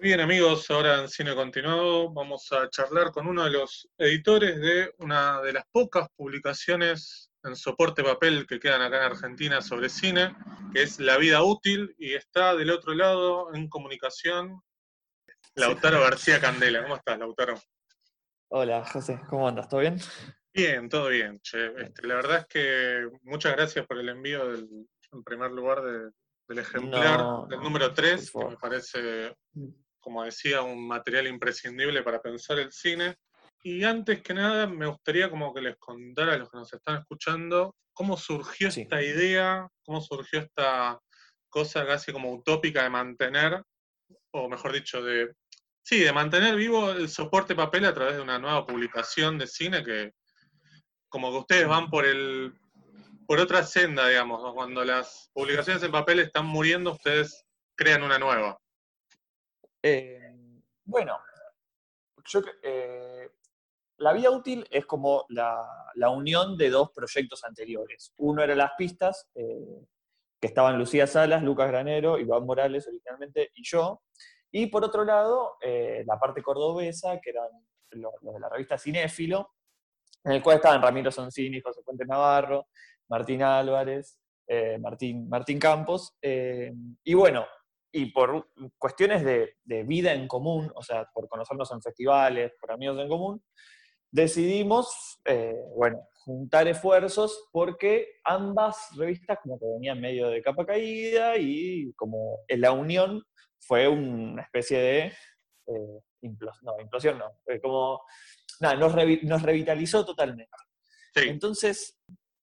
Bien amigos, ahora en Cine Continuado vamos a charlar con uno de los editores de una de las pocas publicaciones en soporte papel que quedan acá en Argentina sobre cine, que es La Vida Útil, y está del otro lado en comunicación Lautaro García Candela. ¿Cómo estás, Lautaro? Hola, José, ¿cómo andas? ¿Todo bien? Bien, todo bien. Che. Este, la verdad es que muchas gracias por el envío del, en primer lugar del ejemplar del número 3, que me parece como decía, un material imprescindible para pensar el cine. Y antes que nada, me gustaría como que les contara a los que nos están escuchando cómo surgió esta idea, cómo surgió esta cosa casi como utópica de mantener, o mejor dicho, de, sí, de mantener vivo el soporte papel a través de una nueva publicación de cine que como que ustedes van por el por otra senda, digamos, cuando las publicaciones en papel están muriendo, ustedes crean una nueva. Eh, bueno, yo, eh, la vía útil es como la, unión de dos proyectos anteriores. Uno era las pistas, eh, que estaban Lucía Salas, Lucas Granero, Iván Morales originalmente y yo. Y por otro lado, la parte cordobesa, que eran los, de la revista Cinéfilo, en el cual estaban Ramiro Soncini, José Fuentes Navarro, Martín Álvarez, Martín, Martín Campos. y bueno, y por cuestiones de, vida en común, o sea, por conocernos en festivales, por amigos en común, decidimos, eh, bueno, juntar esfuerzos porque ambas revistas como que venían medio de capa caída y como en la unión fue una especie de eh, implosión, no, implosión no, como, nada, nos, revitalizó totalmente. Entonces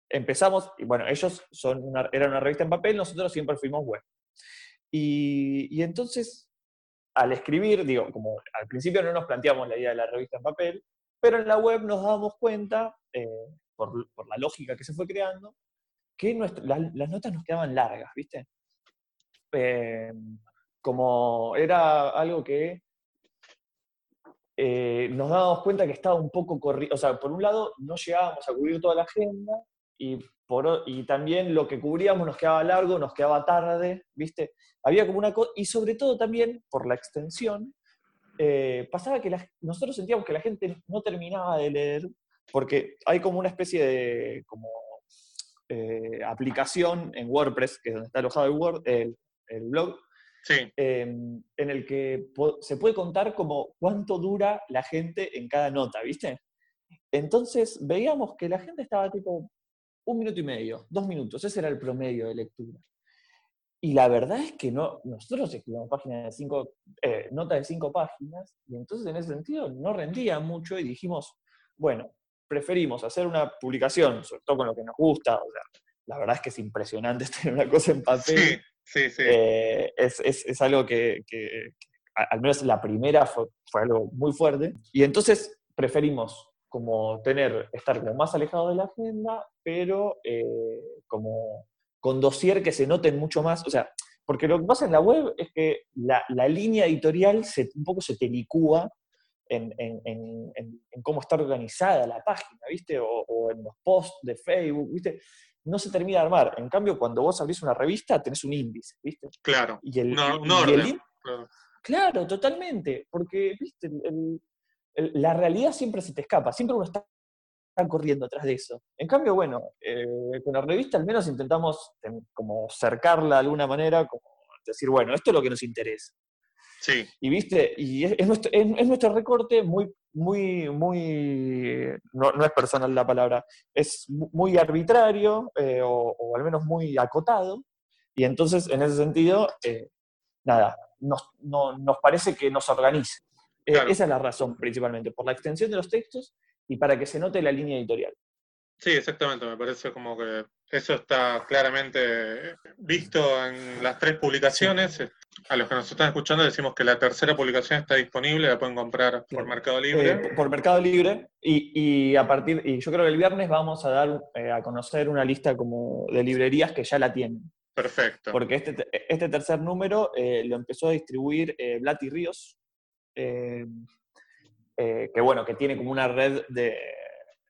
empezamos, y bueno, ellos son eran una revista en papel, nosotros siempre fuimos web. Y, entonces, al escribir, digo, como al principio no nos planteamos la idea de la revista en papel, pero en la web nos damos cuenta, eh, por, la lógica que se fue creando, que las notas nos quedaban largas, ¿viste? Eh, como era algo que eh, nos dábamos cuenta que estaba un poco corrido, o sea, por un lado no llegábamos a cubrir toda la agenda y, por, y también lo que cubríamos nos quedaba largo, nos quedaba tarde, ¿viste? Había como una cosa, y sobre todo también por la extensión, eh, pasaba que nosotros sentíamos que la gente no terminaba de leer, porque hay como una especie de como, eh, aplicación en WordPress, que es donde está alojado el, Word, el, blog, em, en el que se puede contar como cuánto dura la gente en cada nota, ¿viste? Entonces veíamos que la gente estaba tipo un minuto y medio, dos minutos, ese era el promedio de lectura. Y la verdad es que no, nosotros escribimos páginas de cinco, eh, notas de cinco páginas, y entonces en ese sentido no rendía mucho y dijimos, bueno, preferimos hacer una publicación, sobre todo con lo que nos gusta, o sea, la verdad es que es impresionante tener una cosa en papel. Sí, sí, sí. Eh, es, es, es, algo que, que, al menos la primera fue, fue, algo muy fuerte, y entonces preferimos como tener, estar como más alejado de la agenda, pero eh, como con dossier que se noten mucho más. O sea, porque lo que pasa en la web es que la, línea editorial se, un poco se te licúa en, cómo está organizada la página, ¿viste? O, en los posts de Facebook, ¿viste? No se termina de armar. En cambio, cuando vos abrís una revista, tenés un índice, ¿viste? Claro. Y el, no, no claro. claro. totalmente. Porque, ¿viste? La realidad siempre se te escapa. Siempre uno está corriendo atrás de eso. En cambio, bueno, eh, con la revista al menos intentamos como cercarla de alguna manera, como decir, bueno, esto es lo que nos interesa. Sí. Y viste, y es, nuestro, recorte muy, muy, muy, no, es personal la palabra, es muy arbitrario eh, o, al menos muy acotado. Y entonces, en ese sentido, eh, nada, nos, nos parece que nos organice. esa es la razón principalmente, por la extensión de los textos y para que se note la línea editorial. Sí, exactamente, me parece como que eso está claramente visto en las tres publicaciones. A los que nos están escuchando decimos que la tercera publicación está disponible, la pueden comprar por Mercado Libre. Eh, por Mercado Libre y, a partir y yo creo que el viernes vamos a dar eh, a conocer una lista como de librerías que ya la tienen. Perfecto. Porque este, este tercer número eh, lo empezó a distribuir Blati Ríos, eh, que bueno, que tiene como una red de,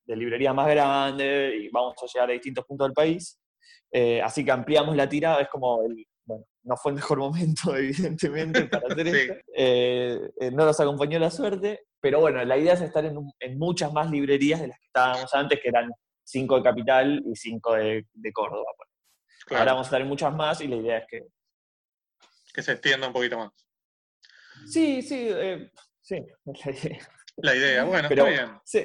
de librerías más grande y vamos a llegar a distintos puntos del país. Eh, así que ampliamos la tirada, es como el, bueno, no fue el mejor momento, evidentemente, para hacer esto. Eh, eh, no nos acompañó la suerte, pero bueno, la idea es estar en, muchas más librerías de las que estábamos antes, que eran cinco de Capital y cinco de, Córdoba. Ahora vamos a estar en muchas más y la idea es que... Que se extienda un poquito más. Sí, sí, sí, la idea. bueno, pero, está bien. Sí,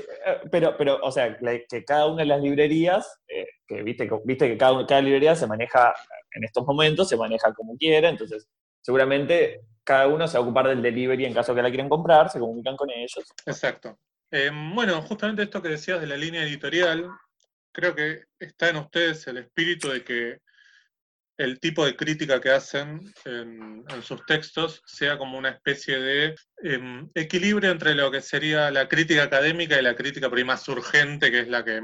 pero, pero, o sea, que cada una de las librerías, que viste, viste que cada, cada librería se maneja en estos momentos se maneja como quiera, entonces seguramente cada uno se va a ocupar del delivery en caso que la quieran comprar, se comunican con ellos. Exacto. Eh, bueno, justamente esto que decías de la línea editorial, creo que está en ustedes el espíritu de que el tipo de crítica que hacen en, sus textos sea como una especie de em, equilibrio entre lo que sería la crítica académica y la crítica por más urgente, que es la que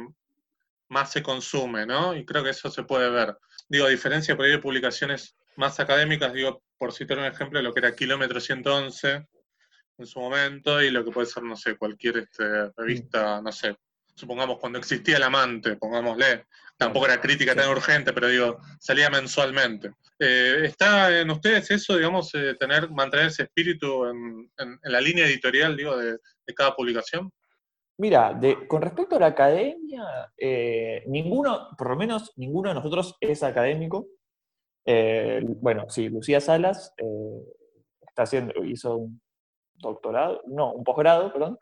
más se consume, ¿no? Y creo que eso se puede ver. Digo, a diferencia por ahí de publicaciones más académicas, digo, por citar un ejemplo, lo que era Kilómetro 111 en su momento y lo que puede ser, no sé, cualquier este, revista, no sé, supongamos cuando existía El Amante, pongámosle, tampoco era crítica tan urgente, pero digo, salía mensualmente. Eh, ¿Está en ustedes eso, digamos, eh, tener, mantener ese espíritu en, la línea editorial, digo, de cada publicación? Mira, con respecto a la academia, eh, ninguno, por lo menos ninguno de nosotros es académico. Bueno, sí, Lucía Salas está haciendo, hizo un doctorado, no, un posgrado, perdón,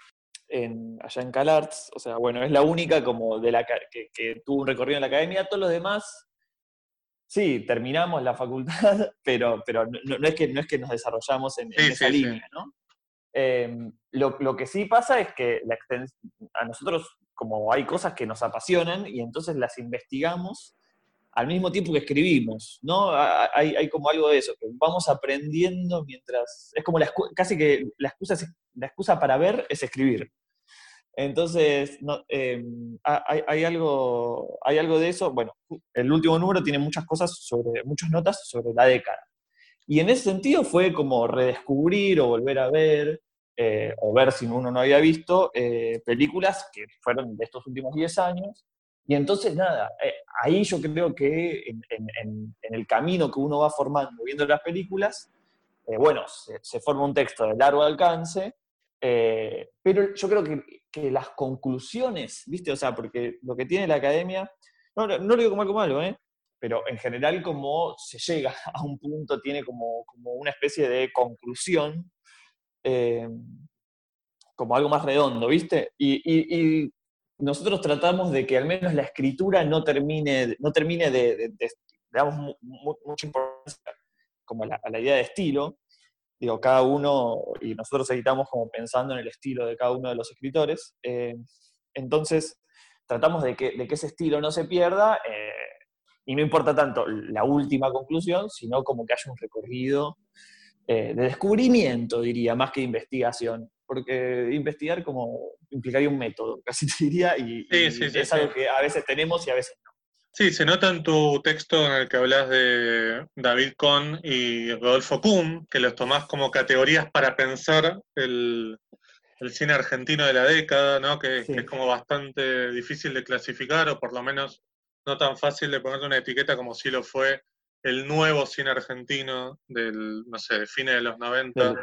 en, allá en CalArts. O sea, bueno, es la única como de la que, tuvo un recorrido en la academia. Todos los demás, sí, terminamos la facultad, pero, pero no, es, que, no es que nos desarrollamos en, esa línea, ¿no? Em, lo, que sí pasa es que la a nosotros, como hay cosas que nos apasionan y entonces las investigamos al mismo tiempo que escribimos, ¿no? Hay, como algo de eso, que vamos aprendiendo mientras... Es como casi que la excusa, la excusa para ver es escribir. Entonces, em, hay, algo, hay algo de eso. Bueno, el último número tiene muchas cosas sobre, muchas notas sobre la década. Y en ese sentido fue como redescubrir o volver a ver eh, o ver si uno no había visto eh, películas que fueron de estos últimos 10 años. Y entonces, nada, eh, ahí yo creo que en, el camino que uno va formando viendo las películas, bueno, se, forma un texto de largo alcance, pero yo creo que, que, las conclusiones, ¿viste? O sea, porque lo que tiene la academia, no, no lo digo como algo malo, ¿eh? pero en general como se llega a un punto, tiene como, como una especie de conclusión eh, como algo más redondo, ¿viste? Y, nosotros tratamos de que al menos la escritura no termine, no termine de, de, damos mucha importancia como a la, idea de estilo. Digo, cada uno, y nosotros editamos como pensando en el estilo de cada uno de los escritores. Eh, entonces, tratamos de que, de ese estilo no se pierda, eh, y no importa tanto la última conclusión, sino como que haya un recorrido eh, de descubrimiento, diría, más que investigación. Porque investigar como implicaría un método, casi te diría, y, es algo que a veces tenemos y a veces no. Sí, se nota en tu texto en el que hablas de David Kohn y Rodolfo Kuhn, que los tomás como categorías para pensar el, cine argentino de la década, ¿no? Que, que, es como bastante difícil de clasificar, o por lo menos no tan fácil de ponerle una etiqueta como si lo fue el nuevo cine argentino del, no sé, de fines de los 90.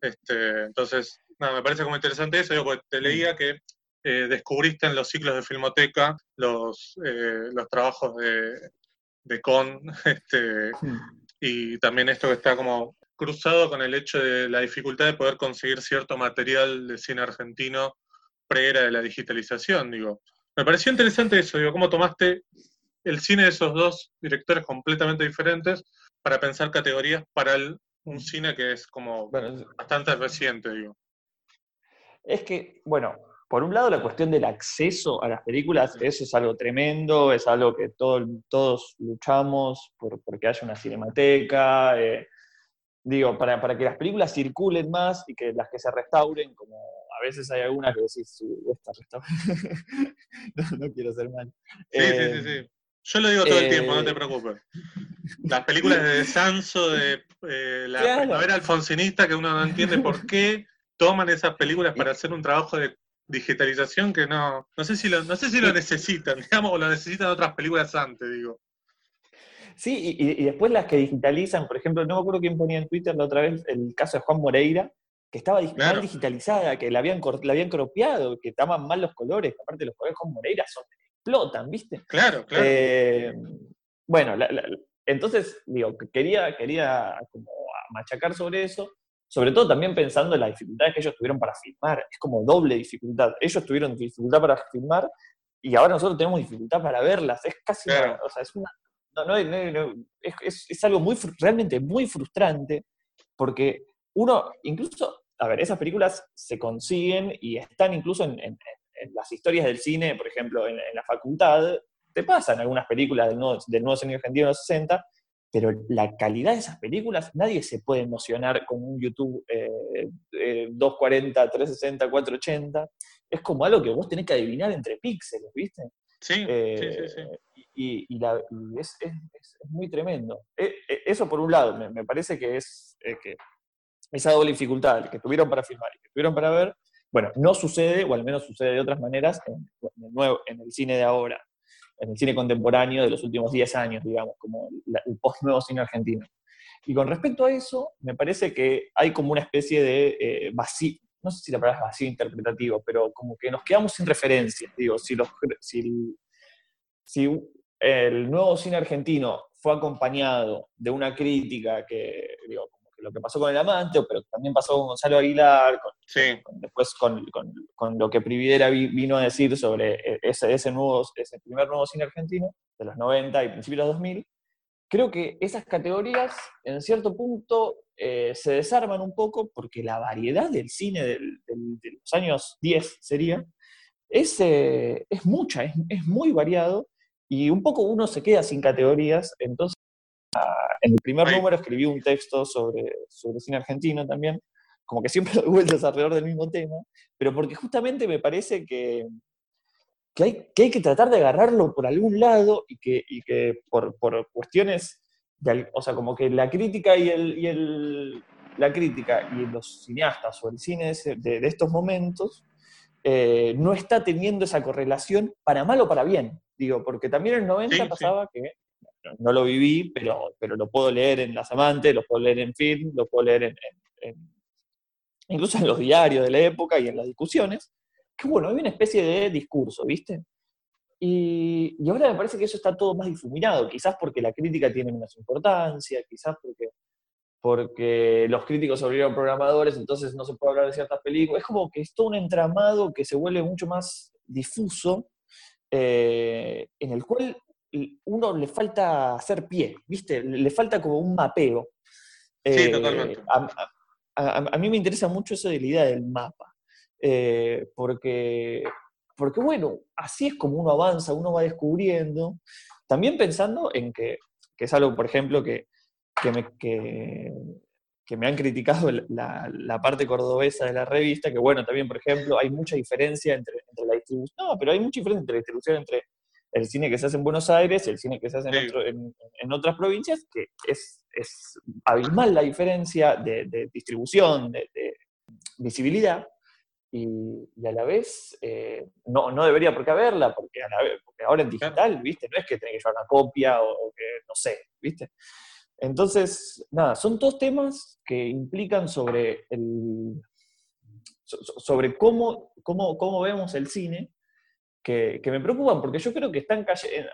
Este, entonces, nada, me parece como interesante eso, yo te mm. leía que eh, descubriste en los ciclos de Filmoteca los, eh, los trabajos de, de Con, este, y también esto que está como cruzado con el hecho de la dificultad de poder conseguir cierto material de cine argentino pre-era de la digitalización, digo. Me pareció interesante eso, digo, cómo tomaste el cine de esos dos directores completamente diferentes para pensar categorías para un cine que es como bastante reciente, digo. Es que, bueno, por un lado la cuestión del acceso a las películas, eso es algo tremendo, es algo que todos luchamos por, porque haya una cinemateca, eh, digo, para, para, que las películas circulen más y que las que se restauren, como a veces hay algunas que decís, sí, esta no, quiero ser mal. Sí, sí, sí, eh, sí. Yo lo digo todo el tiempo, no te eh, preocupes. Las películas de Sanso, de eh, la primavera alfonsinista, que uno no entiende por qué toman esas películas para hacer un trabajo de digitalización que no, no sé si lo, no sé si lo necesitan, digamos, o lo necesitan otras películas antes, digo. Sí, y, después las que digitalizan, por ejemplo, no me acuerdo quién ponía en Twitter la otra vez el caso de Juan Moreira, que estaba mal digitalizada, que la habían, la habían cropeado, que estaban mal los colores, aparte los colores de Juan Moreira son, explotan, ¿viste? Claro, claro. Eh, bueno, entonces, digo, quería, quería como machacar sobre eso, sobre todo también pensando en las dificultades que ellos tuvieron para filmar, es como doble dificultad. Ellos tuvieron dificultad para filmar y ahora nosotros tenemos dificultad para verlas, es casi, o sea, es una, no, no, es, es, algo muy, realmente muy frustrante, porque uno, incluso, a ver, esas películas se consiguen y están incluso en, las historias del cine, por ejemplo, en, la facultad, te pasan algunas películas del nuevo, del nuevo cine argentino de los 60, pero la calidad de esas películas, nadie se puede emocionar con un YouTube 240, 360, 480. Es como algo que vos tenés que adivinar entre píxeles, ¿viste? Sí, sí, sí, eh, Y, es, muy tremendo. E, e, eso por un lado, me, parece que es que esa doble dificultad que tuvieron para filmar y que tuvieron para ver, bueno, no sucede, o al menos sucede de otras maneras, en, nuevo, en el cine de ahora en el cine contemporáneo de los últimos 10 años, digamos, como el post-nuevo cine argentino. Y con respecto a eso, me parece que hay como una especie de eh, vacío, no sé si la palabra es vacío interpretativo, pero como que nos quedamos sin referencias. Digo, si, los, si, si el nuevo cine argentino fue acompañado de una crítica que, digo, lo que pasó con el amante, pero también pasó con Gonzalo Aguilar, después con, lo que Prividera vino a decir sobre e, ese, ese, nuevo, ese primer nuevo cine argentino de los 90 y principios de los 2000, creo que esas categorías en cierto punto eh, se desarman un poco porque la variedad del cine de los años 10 sería, es, eh, es mucha, es, es muy variado y un poco uno se queda sin categorías, entonces en el primer número escribí un texto sobre, sobre cine argentino también, como que siempre doy vueltas alrededor del mismo tema, pero porque justamente me parece que, que, hay, que hay que tratar de agarrarlo por algún lado y que, y que por, por, cuestiones, de, o sea, como que la crítica y, el, y el, la crítica y los cineastas o el cine de, de estos momentos eh, no está teniendo esa correlación para mal o para bien. Digo, porque también en el 90 pasaba que no lo viví, pero, pero lo puedo leer en Las Amantes, lo puedo leer en film, lo puedo leer en, incluso en los diarios de la época y en las discusiones, que bueno, hay una especie de discurso, ¿viste? Y, ahora me parece que eso está todo más difuminado, quizás porque la crítica tiene menos importancia, quizás porque, porque los críticos se volvieron programadores, entonces no se puede hablar de ciertas películas. Es como que es todo un entramado que se vuelve mucho más difuso, eh, en el cual uno le falta hacer pie, ¿viste? Le falta como un mapeo. Sí, eh, totalmente. A, mí me interesa mucho eso de la idea del mapa, eh, porque, porque, bueno, así es como uno avanza, uno va descubriendo, también pensando en que, que es algo, por ejemplo, que, que, me, que, que me han criticado la, la, parte cordobesa de la revista, que bueno, también, por ejemplo, hay mucha diferencia entre, entre la distribución, no, pero hay mucha diferencia entre la distribución entre el cine que se hace en Buenos Aires y el cine que se hace en, otras provincias, que es, es, abismal la diferencia de, distribución, de, visibilidad, y, a la vez eh, no, no, debería por qué haberla, porque, porque ahora en digital, ¿viste? No es que tenés que llevar una copia o, que no sé, ¿viste? Entonces, nada, son todos temas que implican sobre el sobre cómo, cómo, cómo vemos el cine que, me preocupan, porque yo creo que están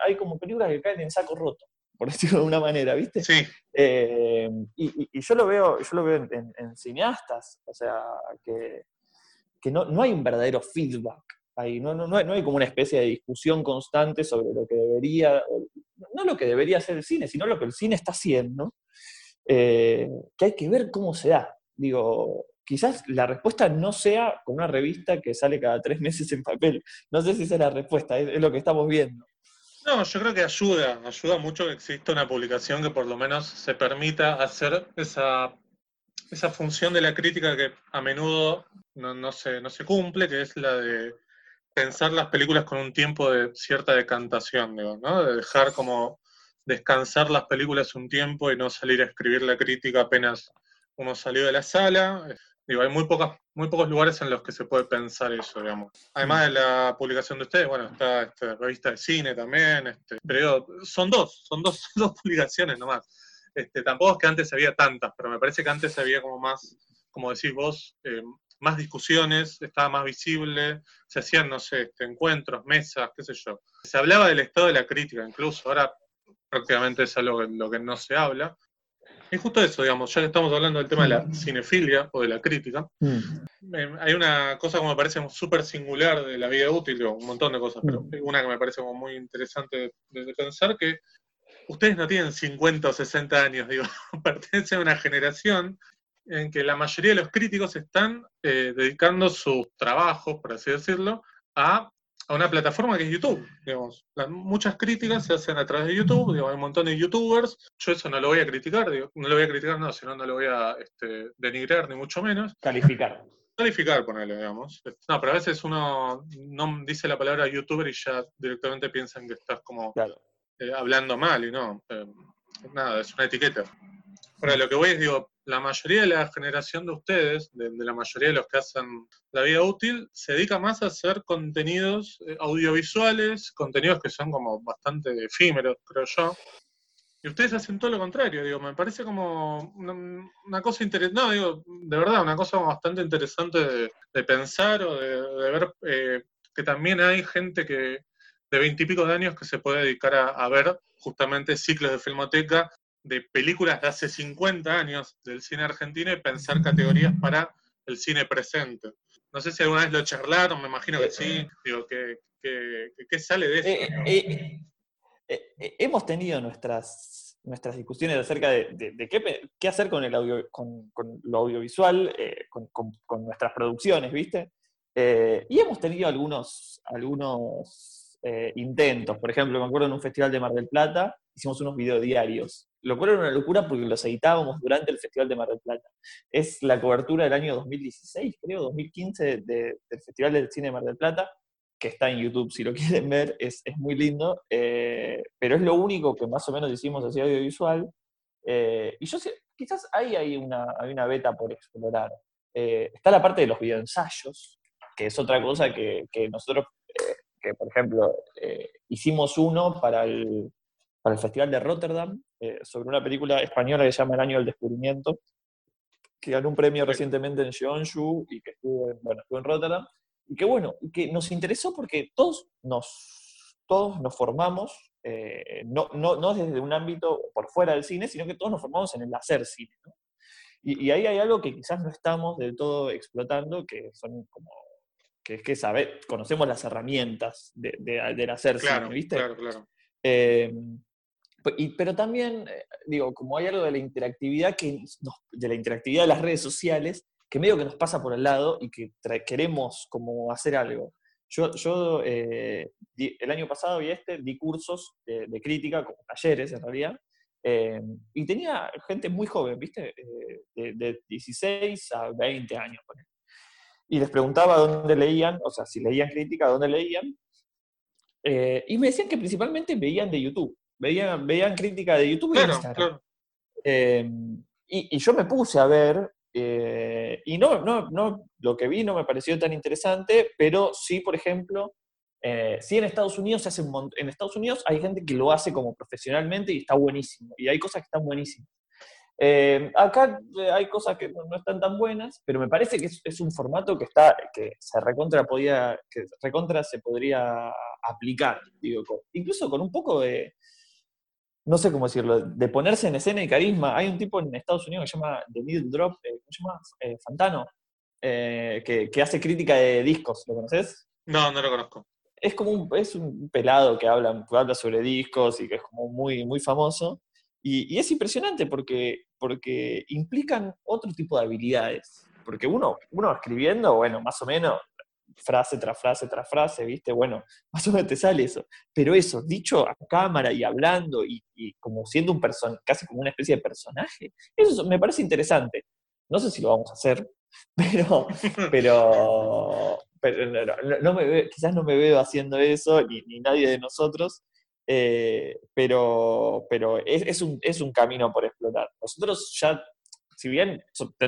hay como películas que caen en saco roto, por decirlo de una manera, ¿viste? Sí. Eh, y, yo lo veo, yo lo veo en, cineastas, o sea, que, que no, no, hay un verdadero feedback ahí, no, no, no, hay, no hay como una especie de discusión constante sobre lo que debería, no lo que debería hacer el cine, sino lo que el cine está haciendo, eh, que hay que ver cómo se da. Digo, quizás la respuesta no sea con una revista que sale cada tres meses en papel. No sé si esa es la respuesta, es, lo que estamos viendo. No, yo creo que ayuda, ayuda mucho que exista una publicación que por lo menos se permita hacer esa, esa función de la crítica que a menudo no, se, no se cumple, que es la de pensar las películas con un tiempo de cierta decantación, digo, ¿no? De dejar como descansar las películas un tiempo y no salir a escribir la crítica apenas uno salió de la sala, Digo, hay muy, muy pocos lugares en los que se puede pensar eso, digamos. Además de la publicación de ustedes, bueno, está esta revista de cine también, este, pero son dos, son dos, dos publicaciones nomás. Este, tampoco es que antes había tantas, pero me parece que antes había como más, como decís vos, eh, más discusiones, estaba más visible, se hacían, no sé, este, encuentros, mesas, qué sé yo. Se hablaba del estado de la crítica, incluso ahora prácticamente es algo lo que no se habla. Y justo eso, digamos, ya que estamos hablando del tema de la cinefilia o de la crítica, mm. eh, hay una cosa que me parece súper singular de la vida útil, digo, un montón de cosas, pero mm. una que me parece como muy interesante de, pensar, que ustedes no tienen 50 o 60 años, digo, pertenecen a una generación en que la mayoría de los críticos están eh, dedicando sus trabajos, por así decirlo, a a una plataforma que es YouTube. Digamos. muchas críticas se hacen a través de YouTube, hay un montón de youtubers. Yo eso no lo voy a criticar, no lo voy a criticar, no, sino no lo voy a este, denigrar, ni mucho menos. Calificar. Calificar, ponerle, digamos. No, pero a veces uno no dice la palabra youtuber y ya directamente piensan que estás como eh, hablando mal y no. Eh, nada, es una etiqueta. Ahora, lo que voy es, digo, la mayoría de la generación de ustedes, de, la mayoría de los que hacen la vida útil, se dedica más a hacer contenidos eh, audiovisuales, contenidos que son como bastante efímeros, creo yo. Y ustedes hacen todo lo contrario, digo, me parece como una, cosa interesante, no, digo, de verdad, una cosa bastante interesante de, pensar o de, ver eh, que también hay gente que de veintipico de años que se puede dedicar a ver justamente ciclos de filmoteca de películas de hace 50 años del cine argentino y pensar categorías para el cine presente. No sé si alguna vez lo charlaron, me imagino que sí. Digo, ¿qué, sale de eso? Eh, eh, eh, hemos tenido nuestras, nuestras discusiones acerca de, qué, hacer con, el audio, con, lo audiovisual, con, nuestras producciones, ¿viste? y hemos tenido algunos, algunos intentos. Por ejemplo, me acuerdo en un festival de Mar del Plata, hicimos unos videodiarios lo cual era una locura porque los editábamos durante el Festival de Mar del Plata. Es la cobertura del año 2016, creo, 2015 del Festival del Cine de Mar del Plata, que está en YouTube si lo quieren ver, es, muy lindo, eh, pero es lo único que más o menos hicimos así audiovisual. Eh, y yo quizás ahí hay una, hay una beta por explorar. Eh, está la parte de los videoensayos, que es otra cosa que, que nosotros, que por ejemplo, hicimos uno para el, para el Festival de Rotterdam, eh, sobre una película española que se llama El Año del Descubrimiento, que ganó un premio recientemente en Jeonju y que estuvo en, bueno, en Rotterdam, y que bueno, que nos interesó porque todos nos, todos nos formamos, eh, no, no, no, desde un ámbito por fuera del cine, sino que todos nos formamos en el hacer cine. Y, ahí hay algo que quizás no estamos del todo explotando, que son como que es que saber, conocemos las herramientas de, del hacer cine, ¿viste? Claro, claro. Eh, pero también, eh, digo, como hay algo de la interactividad, que de la interactividad de las redes sociales, que medio que nos pasa por el lado y que queremos como hacer algo. Yo, yo eh, el año pasado y este di cursos de, crítica, como talleres en realidad, eh, y tenía gente muy joven, ¿viste? de, 16 a 20 años. Y les preguntaba dónde leían, o sea, si leían crítica, dónde leían. y me decían que principalmente veían de YouTube veían, veían crítica de YouTube y Instagram. Eh, y, yo me puse a ver, eh, y no, no, no, lo que vi no me pareció tan interesante, pero sí, por ejemplo, eh, sí en Estados Unidos se hace en Estados Unidos hay gente que lo hace como profesionalmente y está buenísimo, y hay cosas que están buenísimas. acá hay cosas que no, están tan buenas, pero me parece que es, un formato que está, que se recontra podía, que recontra se podría aplicar, digo, incluso con un poco de, no sé cómo decirlo, de ponerse en escena y carisma. Hay un tipo en Estados Unidos que se llama The Middle Drop, eh, ¿cómo se llama? Eh, Fantano, eh, que, hace crítica de discos, ¿lo conoces? No, no lo conozco. Es como un, es un pelado que habla, habla sobre discos y que es como muy, muy famoso. Y, y, es impresionante porque, porque implican otro tipo de habilidades. Porque uno, uno escribiendo, bueno, más o menos frase tras frase tras frase, ¿viste? Bueno, más o menos te sale eso. Pero eso, dicho a cámara y hablando y, como siendo un personaje, casi como una especie de personaje, eso me parece interesante. No sé si lo vamos a hacer, pero, pero, quizás no me veo haciendo eso, ni, nadie de nosotros, eh, pero, pero es, un, es un camino por explotar. Nosotros ya si bien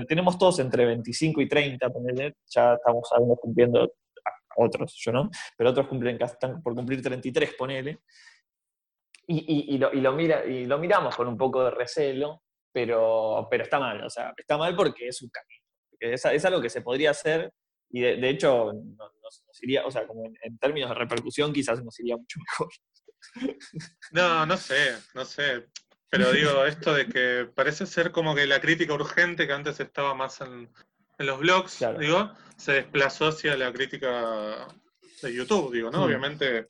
tenemos todos entre 25 y 30, ya estamos cumpliendo, otros, yo no, pero otros cumplen, por cumplir 33, ponele. Y, y, lo, y, lo y lo miramos con un poco de recelo, pero, está mal, o sea, está mal porque es un camino. Es, algo que se podría hacer y de, hecho nos, iría, o sea, como en, términos de repercusión quizás nos iría mucho mejor. No, no sé, no sé. Pero digo, esto de que parece ser como que la crítica urgente que antes estaba más en, los blogs, digo, se desplazó hacia la crítica de YouTube, digo, ¿no? Mm. Obviamente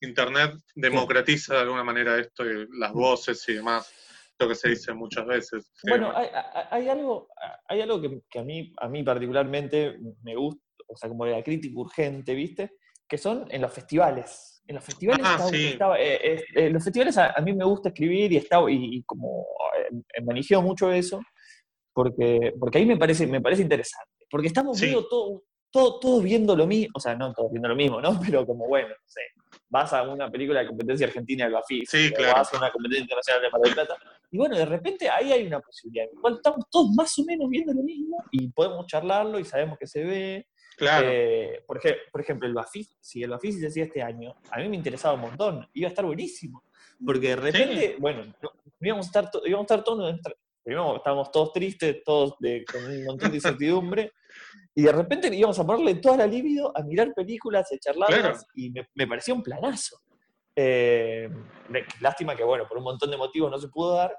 Internet democratiza de alguna manera esto y las voces y demás, lo que se dice muchas veces. Bueno, hay, algo, hay algo que, a, mí, a mí particularmente me gusta, o sea, como la crítica urgente, ¿viste? Que son en los festivales. En los festivales, ah, eh, eh, los festivales a, mí me gusta escribir y, estaba, y, como eh, manejeo mucho eso, porque, porque ahí me parece, me parece interesante. Porque estamos viendo todo, todo, viendo lo mismo, o sea, no todos viendo lo mismo, ¿no? Pero como, bueno, no sé, vas a una película de competencia argentina de Bafis, sí, claro. vas a una competencia internacional de Mar del Plata, y bueno, de repente ahí hay una posibilidad. Igual estamos todos más o menos viendo lo mismo y podemos charlarlo y sabemos que se ve. Claro. Eh, por, ejemplo, el Bafis, si el Bafis se hacía este año, a mí me interesaba un montón, iba a estar buenísimo. Porque de repente, bueno, íbamos a estar, íbamos a estar todos primero estábamos todos tristes, todos con un montón de incertidumbre, y de repente íbamos a ponerle toda la libido a mirar películas, a charlarlas, y me, parecía un planazo. Eh, lástima que, bueno, por un montón de motivos no se pudo dar,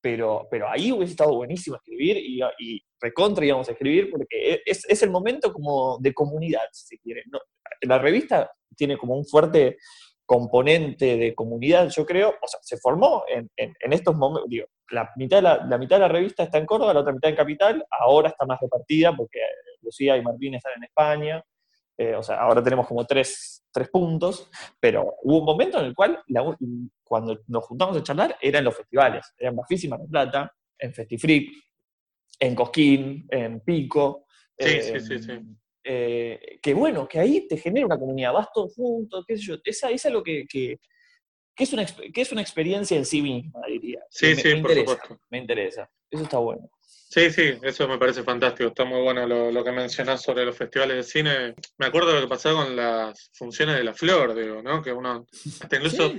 pero, pero ahí hubiese estado buenísimo escribir y, y recontra íbamos a escribir porque e, es, es, el momento como de comunidad, si se quiere. La revista tiene como un fuerte componente de comunidad, yo creo, o sea, se formó en, en, estos momentos, digo, la mitad, de la, la, mitad de la revista está en Córdoba, la otra mitad en Capital, ahora está más repartida porque Lucía y Martín están en España, eh, o sea, ahora tenemos como tres, tres, puntos, pero hubo un momento en el cual, cuando nos juntamos a charlar, eran los festivales, eran Mar del Plata, en Festifreak, en Cosquín, en Pico. Sí, sí, sí, sí. Eh, que bueno, que ahí te genera una comunidad, vas todos juntos, qué sé yo, esa, esa es lo que, que, es una, que es una experiencia en sí misma, diría. Sí, sí, por supuesto. Me interesa, eso está bueno. Sí, sí, eso me parece fantástico, está muy bueno lo, lo, que mencionás sobre los festivales de cine. Me acuerdo de lo que pasaba con las funciones de la flor, digo, ¿no? Que uno, hasta incluso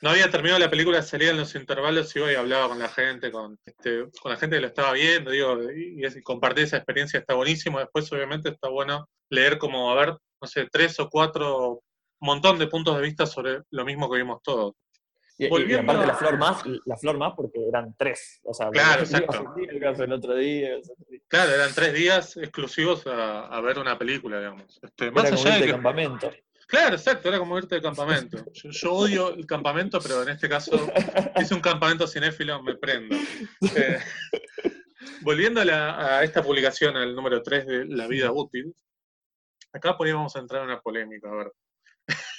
no había terminado la película, salía en los intervalos y iba y hablaba con la gente, con, este, con la gente que lo estaba viendo, digo, y, compartir esa experiencia está buenísimo. Después, obviamente, está bueno leer como, a ver, no sé, tres o cuatro, montón de puntos de vista sobre lo mismo que vimos todos. Y, aparte la flor más, la flor más porque eran tres. O sea, claro, exacto. el otro día. Claro, eran tres días exclusivos a, ver una película, digamos. Este, más allá de campamento. Claro, exacto, era como irte de campamento. Yo, odio el campamento, pero en este caso hice un campamento cinéfilo, me prendo. Eh, volviendo a, esta publicación, el número 3 de La vida útil, acá podríamos entrar en una polémica, a ver.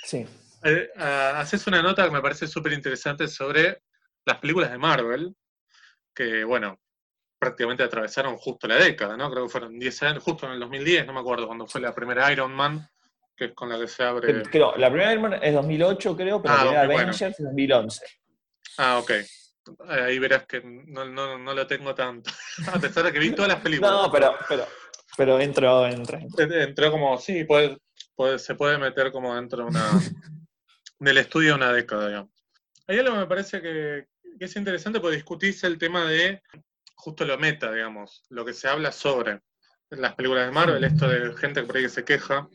Sí. Eh, haces una nota que me parece súper interesante sobre las películas de Marvel, que, bueno, prácticamente atravesaron justo la década, ¿no? Creo que fueron 10 años, justo en el 2010, no me acuerdo cuando fue la primera Iron Man que es con la que se abre. Creo, la primera Iron Man es 2008, creo, pero la ah, primera Avengers es 2011. Ah, ok. Ahí verás que no, no, no lo tengo tanto. A pesar de que vi todas las películas. No, pero, pero, pero entró, entró. Entró como, sí, puede, puede, se puede meter como dentro de una, del estudio de una década, digamos. Hay algo que me parece que, que es interesante porque discutís el tema de justo lo meta, digamos, lo que se habla sobre las películas de Marvel, esto de gente por ahí que se queja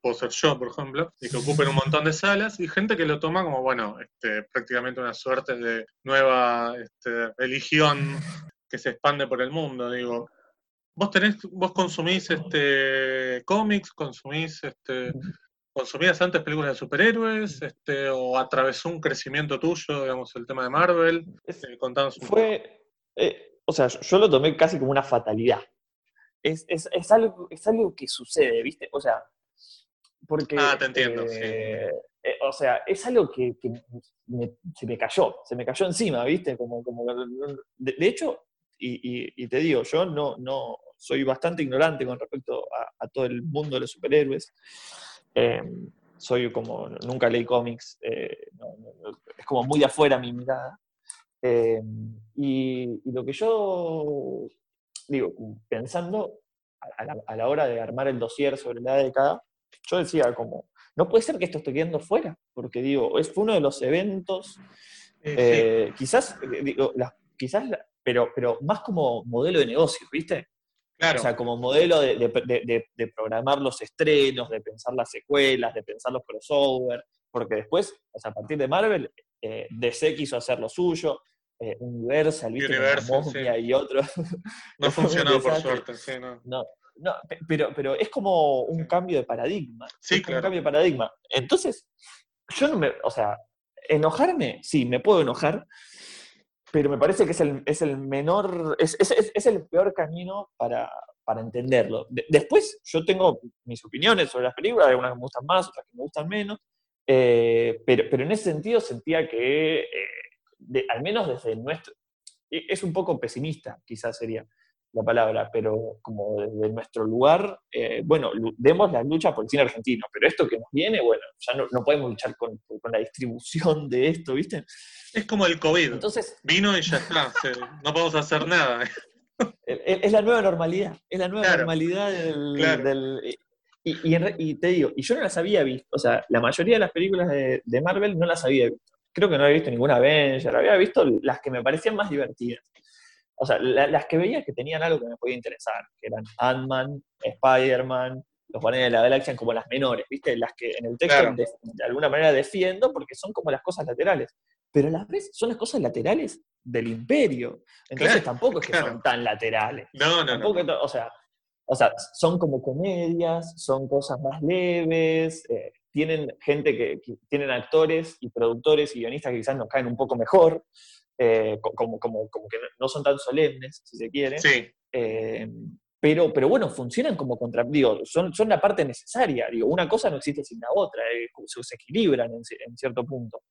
puedo ser yo, por ejemplo, y que ocupen un montón de salas, y gente que lo toma como, bueno, este, prácticamente una suerte de nueva este, religión que se expande por el mundo, digo. Vos tenés, vos consumís este cómics, consumís este consumías antes películas de superhéroes, este, o atravesó un crecimiento tuyo, digamos, el tema de Marvel. Este, contanos un fue, eh, o sea, yo lo tomé casi como una fatalidad. Es, es, es, algo, es algo que sucede, ¿viste? O sea, porque, ah, te entiendo. Eh, eh, o sea, es algo que, se me cayó, se me cayó encima, ¿viste? Como, como, de, hecho, y, te digo, yo no, no soy bastante ignorante con respecto a, todo el mundo de los superhéroes. Em, soy como, nunca leí cómics, eh, es como muy de afuera mi mirada. Em, y, lo que yo digo, pensando a la, hora de armar el dossier sobre la década, yo decía como, no puede ser que esto esté quedando fuera, porque digo, es, fue uno de los eventos, eh, quizás, eh, digo, quizás, pero, pero más como modelo de negocio, ¿viste? Claro. O sea, como modelo de, programar los estrenos, de pensar las secuelas, de pensar los crossover, porque después, o sea, a partir de Marvel, eh, DC quiso hacer lo suyo, eh, Universal, ¿viste? Universal, y otro. No funcionó por suerte, sí, no. no. pero, pero es como un cambio de paradigma. Sí, claro. Un cambio de paradigma. Entonces, yo no me, o sea, enojarme, sí, me puedo enojar, pero me parece que es el, es el menor, es, es, es, el peor camino para, para entenderlo. después, yo tengo mis opiniones sobre las películas, algunas que me gustan más, otras que me gustan menos, eh, pero, pero en ese sentido sentía que eh, al menos desde nuestro, e, es un poco pesimista, quizás sería la palabra, pero como desde nuestro lugar, eh, bueno, demos la lucha por el cine argentino, pero esto que nos viene, bueno, ya no, podemos luchar con, la distribución de esto, ¿viste? Es como el COVID. Entonces, Vino y ya está, no podemos hacer nada. Es la nueva normalidad, es la nueva normalidad del... y, te digo, y yo no las había visto, o sea, la mayoría de las películas de, de Marvel no las había visto creo que no había visto ninguna Avenger, había visto las que me parecían más divertidas. O sea, las que veía que tenían algo que me podía interesar, que eran Ant-Man, Spider-Man, los Guardianes de la Galaxia como las menores, ¿viste? Las que en el texto de, alguna manera defiendo porque son como las cosas laterales. Pero a la vez son las cosas laterales del imperio. Entonces tampoco es que son tan laterales. No, no, no. o, sea, o sea, son como comedias, son cosas más leves, eh, tienen gente que, tienen actores y productores y guionistas que quizás nos caen un poco mejor, eh, como, como, como, que no son tan solemnes, si se quiere. Sí. Eh, pero, pero bueno, funcionan como contra, digo, son, son la parte necesaria, digo, una cosa no existe sin la otra, eh, se, equilibran en, cierto punto.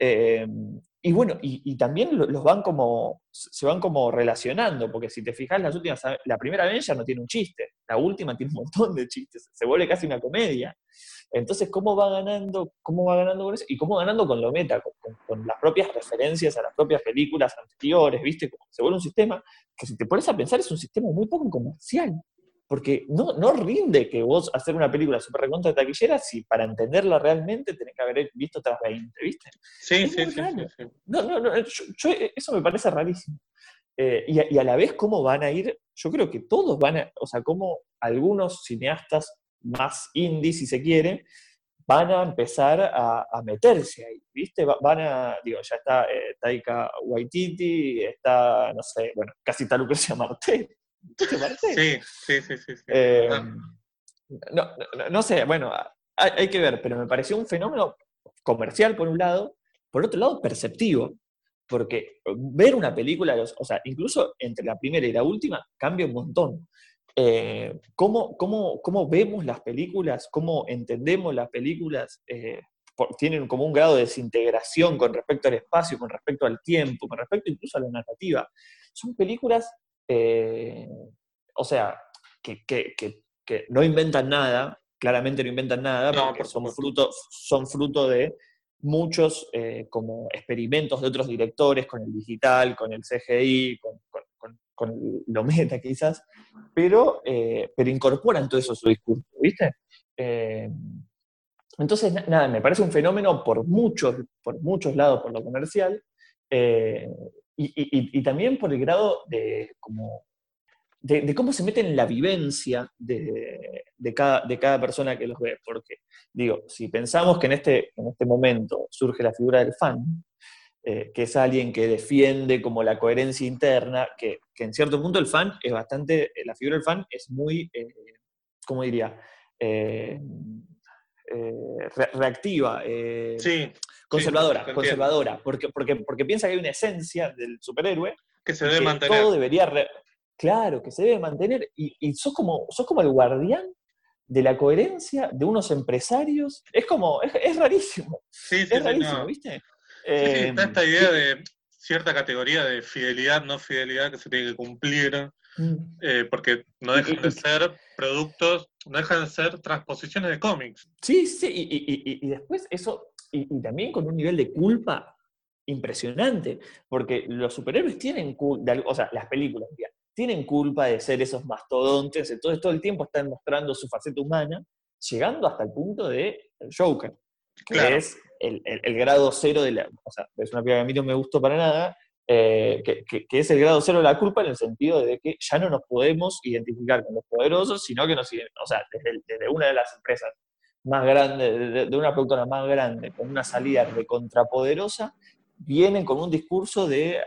Y bueno, y, también los van como, se van como relacionando, porque si te fijas, las últimas, la primera ya no tiene un chiste, la última tiene un montón de chistes, se vuelve casi una comedia. Entonces, ¿cómo va ganando, cómo va ganando con eso? Y cómo va ganando con lo meta, con, las propias referencias a las propias películas anteriores, ¿viste? Se vuelve un sistema que si te pones a pensar es un sistema muy poco comercial. Porque no, no rinde que vos hacer una película super recontra taquillera si para entenderla realmente tenés que haber visto otras 20, ¿viste? Sí, sí, sí, No, no, no, eso me parece rarísimo. Eh, y, y, a la vez, ¿cómo van a ir? Yo creo que todos van a, o sea, como algunos cineastas más indie, si se quiere, van a empezar a, meterse ahí, ¿viste? Van a, digo, ya está eh, Taika Waititi, está, no sé, bueno, casi está Lucrecia Martel. Sí, sí, sí, sí. Eh, no, no, sé, bueno, hay, que ver, pero me pareció un fenómeno comercial por un lado, por otro lado perceptivo, porque ver una película, o sea, incluso entre la primera y la última, cambia un montón. Eh, ¿cómo, cómo, vemos las películas? ¿Cómo entendemos las películas? Eh, tienen como un grado de desintegración con respecto al espacio, con respecto al tiempo, con respecto incluso a la narrativa. Son películas, eh, o sea, que, no inventan nada, claramente no inventan nada, porque son, fruto, son fruto de muchos como experimentos de otros directores con el digital, con el CGI, con, con lo meta quizás, pero, eh, pero incorporan todo eso a su discurso, ¿viste? Eh, entonces, nada, me parece un fenómeno por muchos, por muchos lados, por lo comercial, eh, y, también por el grado de, como, de, cómo se mete en la vivencia de, cada, de cada persona que los ve. Porque, digo, si pensamos que en este, en este momento surge la figura del fan, eh, que es alguien que defiende como la coherencia interna, que, en cierto punto el fan es bastante, eh, la figura del fan es muy, eh, ¿cómo diría? reactiva, conservadora, conservadora, porque, porque, porque piensa que hay una esencia del superhéroe que se debe mantener. Todo debería, claro, que se debe mantener, y, sos, como, sos como el guardián de la coherencia de unos empresarios. Es como, es, rarísimo. Sí, es rarísimo, ¿viste? Sí, está esta eh, idea de cierta categoría de fidelidad, no fidelidad que se tiene que cumplir, mm. eh, porque no dejan de ser productos, no dejan de ser transposiciones de cómics. Sí, sí, y, después eso, y, también con un nivel de culpa impresionante, porque los superhéroes tienen culpa, o sea, las películas, tienen culpa de ser esos mastodontes, entonces todo el tiempo están mostrando su faceta humana, llegando hasta el punto de el Joker, que es el, grado cero de la... O sea, es una película que a mí no me gustó para nada, eh, que, es el grado cero de la culpa en el sentido de que ya no nos podemos identificar con los poderosos, sino que nos... O sea, desde, una de las empresas más grandes, de, una productora más grande, con una salida de contrapoderosa, vienen con un discurso de,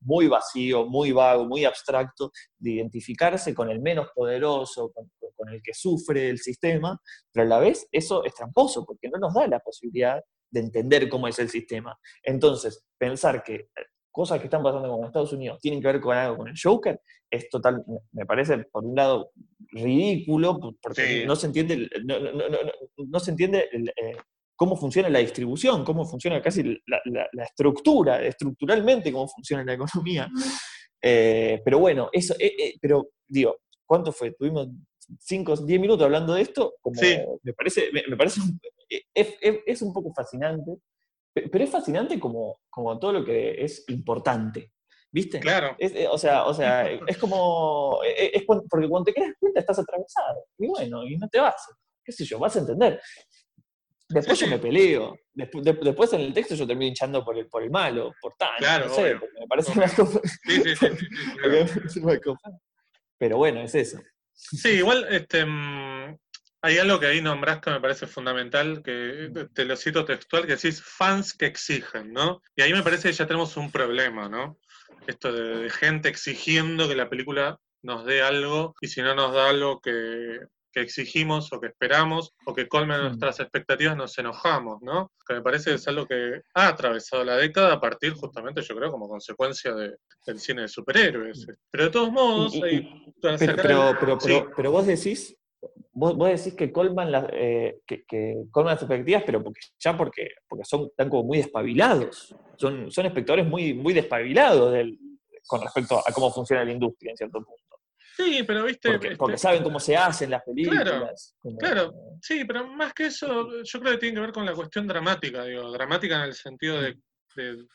muy vacío, muy vago, muy abstracto, de identificarse con el menos poderoso, con, el que sufre el sistema, pero a la vez eso es tramposo, porque no nos da la posibilidad de entender cómo es el sistema. Entonces, pensar que eh, cosas que están pasando con Estados Unidos tienen que ver con algo con el Joker, es total, me parece, por un lado, ridículo, porque no se entiende, no, se entiende eh, cómo funciona la distribución, cómo funciona casi la, estructura, estructuralmente cómo funciona la economía. Eh, pero bueno, eso, eh, eh, pero digo, ¿cuánto fue? Tuvimos 5, 10 minutos hablando de esto, como me parece, me, parece es, un poco fascinante, pero es fascinante como, como todo lo que es importante. ¿Viste? Claro. o sea, o sea es como. Es, porque cuando te quedas cuenta estás atravesado. Y bueno, y no te vas. ¿Qué sé yo? Vas a entender. Después yo me peleo. Después, después en el texto yo termino hinchando por el, por el malo, por tal. Claro, no sé, me parece una cosa. Sí, sí, sí. Pero bueno, es eso. Sí, igual este, mm, hay algo que ahí nombras que me parece fundamental, que te lo cito textual, que decís fans que exigen, ¿no? Y ahí me parece que ya tenemos un problema, ¿no? Esto de gente exigiendo que la película nos dé algo y si no nos da algo que que exigimos o que esperamos o que colmen mm. nuestras expectativas nos enojamos, ¿no? Que me parece que es algo que ha atravesado la década a partir justamente, yo creo, como consecuencia de, del cine de superhéroes. Mm. Pero de todos modos... pero, pero, pero, vos decís... Vos, decís que colman, las, eh, que, colman las expectativas, pero porque, ya porque, porque son, están como muy despabilados. Son, son espectadores muy, muy despabilados del, con respecto a cómo funciona la industria en cierto punto. Sí, pero viste. Porque, este saben cómo se hacen las películas. Claro, sí, pero más que eso, yo creo que tiene que ver con la cuestión dramática, digo, dramática en el sentido de,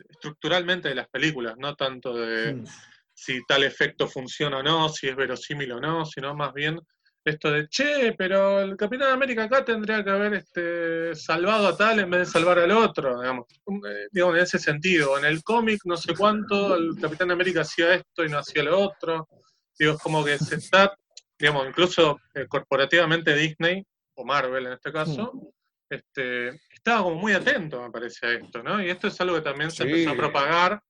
estructuralmente de las películas, no tanto de mm. si tal efecto funciona o no, si es verosímil o no, sino más bien esto de, che, pero el Capitán América acá tendría que haber este, salvado a tal en vez de salvar al otro, digamos, eh, digamos en ese sentido. En el cómic, no sé cuánto, el Capitán América hacía esto y no hacía lo otro. Digo, es como que se está, digamos, incluso eh, corporativamente Disney, o Marvel en este caso, este, estaba como muy atento, me parece, a esto, ¿no? Y esto es algo que también se empezó a propagar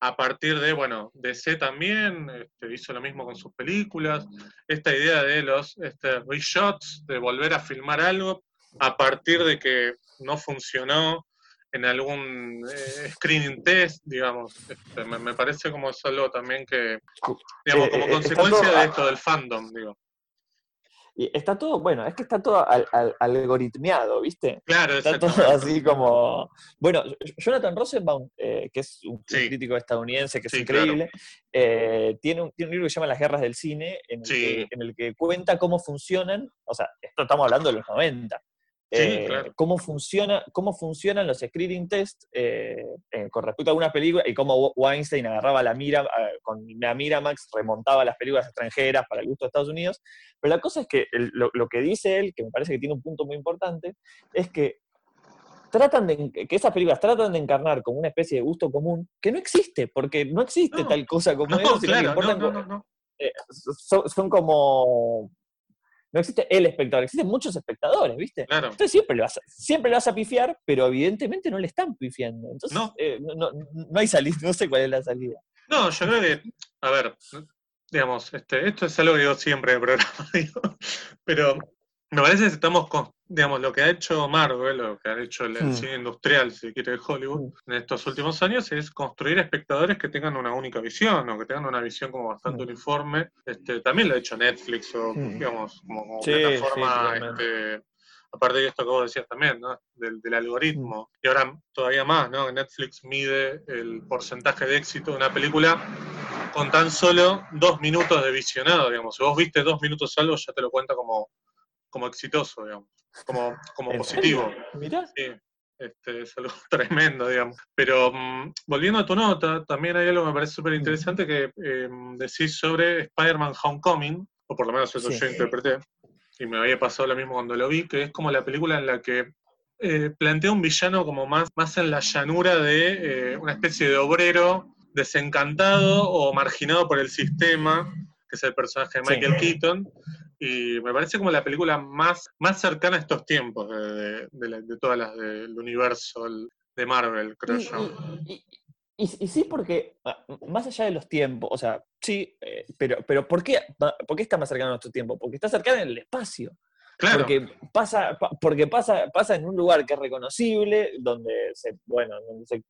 a partir de, bueno, DC también este, hizo lo mismo con sus películas, esta idea de los este, reshots, de volver a filmar algo a partir de que no funcionó en algún eh, screening test, digamos. Este, me, parece como es algo también que, digamos, como eh, consecuencia de esto del fandom, digo. Y está todo, bueno, es que está todo algoritmeado, ¿viste? Claro, Está todo así como. Bueno, Jonathan Rosenbaum, eh, que es un crítico estadounidense que es increíble, tiene, un, tiene, un, libro que se llama Las guerras del cine, en el, que, en el que cuenta cómo funcionan, o sea, esto estamos hablando de los 90, eh, cómo, funciona, cómo funcionan los screening tests eh, eh, con respecto a algunas películas y cómo Weinstein agarraba la mira, con la Miramax remontaba las películas extranjeras para el gusto de Estados Unidos. Pero la cosa es que lo, que dice él, que me parece que tiene un punto muy importante, es que tratan de, que esas películas tratan de encarnar como una especie de gusto común que no existe, porque no existe tal cosa como eso. son, como no existe el espectador, existen muchos espectadores, ¿viste? Entonces siempre le, vas a, siempre le vas a pifiar, pero evidentemente no le están pifiando. Entonces eh, no, no, hay salida, no sé cuál es la salida. No, yo creo que, a ver, digamos, este, esto es algo que yo siempre he programa, pero me parece que estamos con, digamos, lo que ha hecho Marvel, lo que ha hecho el, hmm. cine industrial, si quiere, de Hollywood, hmm. en estos últimos años, es construir espectadores que tengan una única visión, o que tengan una visión como bastante hmm. uniforme. Este, también lo ha hecho Netflix, o digamos, como, plataforma, este, aparte de esto que vos decías también, ¿no? Del, algoritmo. Y ahora todavía más, ¿no? Netflix mide el porcentaje de éxito de una película con tan solo dos minutos de visionado, digamos. Si vos viste dos minutos algo, ya te lo cuenta como como exitoso, digamos, como, como positivo. Mira. Este, es algo tremendo, digamos. Pero mm, volviendo a tu nota, también hay algo que me parece súper interesante que em, decís sobre Spider-Man Homecoming, o por lo menos eso yo interpreté, y me había pasado lo mismo cuando lo vi, que es como la película en la que eh, plantea un villano como más, más en la llanura de eh, una especie de obrero desencantado o marginado por el sistema, que es el personaje de Michael Keaton, y me parece como la película más, más cercana a estos tiempos de, todas las del universo de Marvel, creo yo. Y, sí, porque ah, más allá de los tiempos, o sea, sí, eh, pero, pero ¿por, qué, ¿por qué está más cercano a nuestro tiempo? Porque está cercana en el espacio. Claro. Porque pasa, porque pasa, pasa en un lugar que es reconocible, donde se, bueno,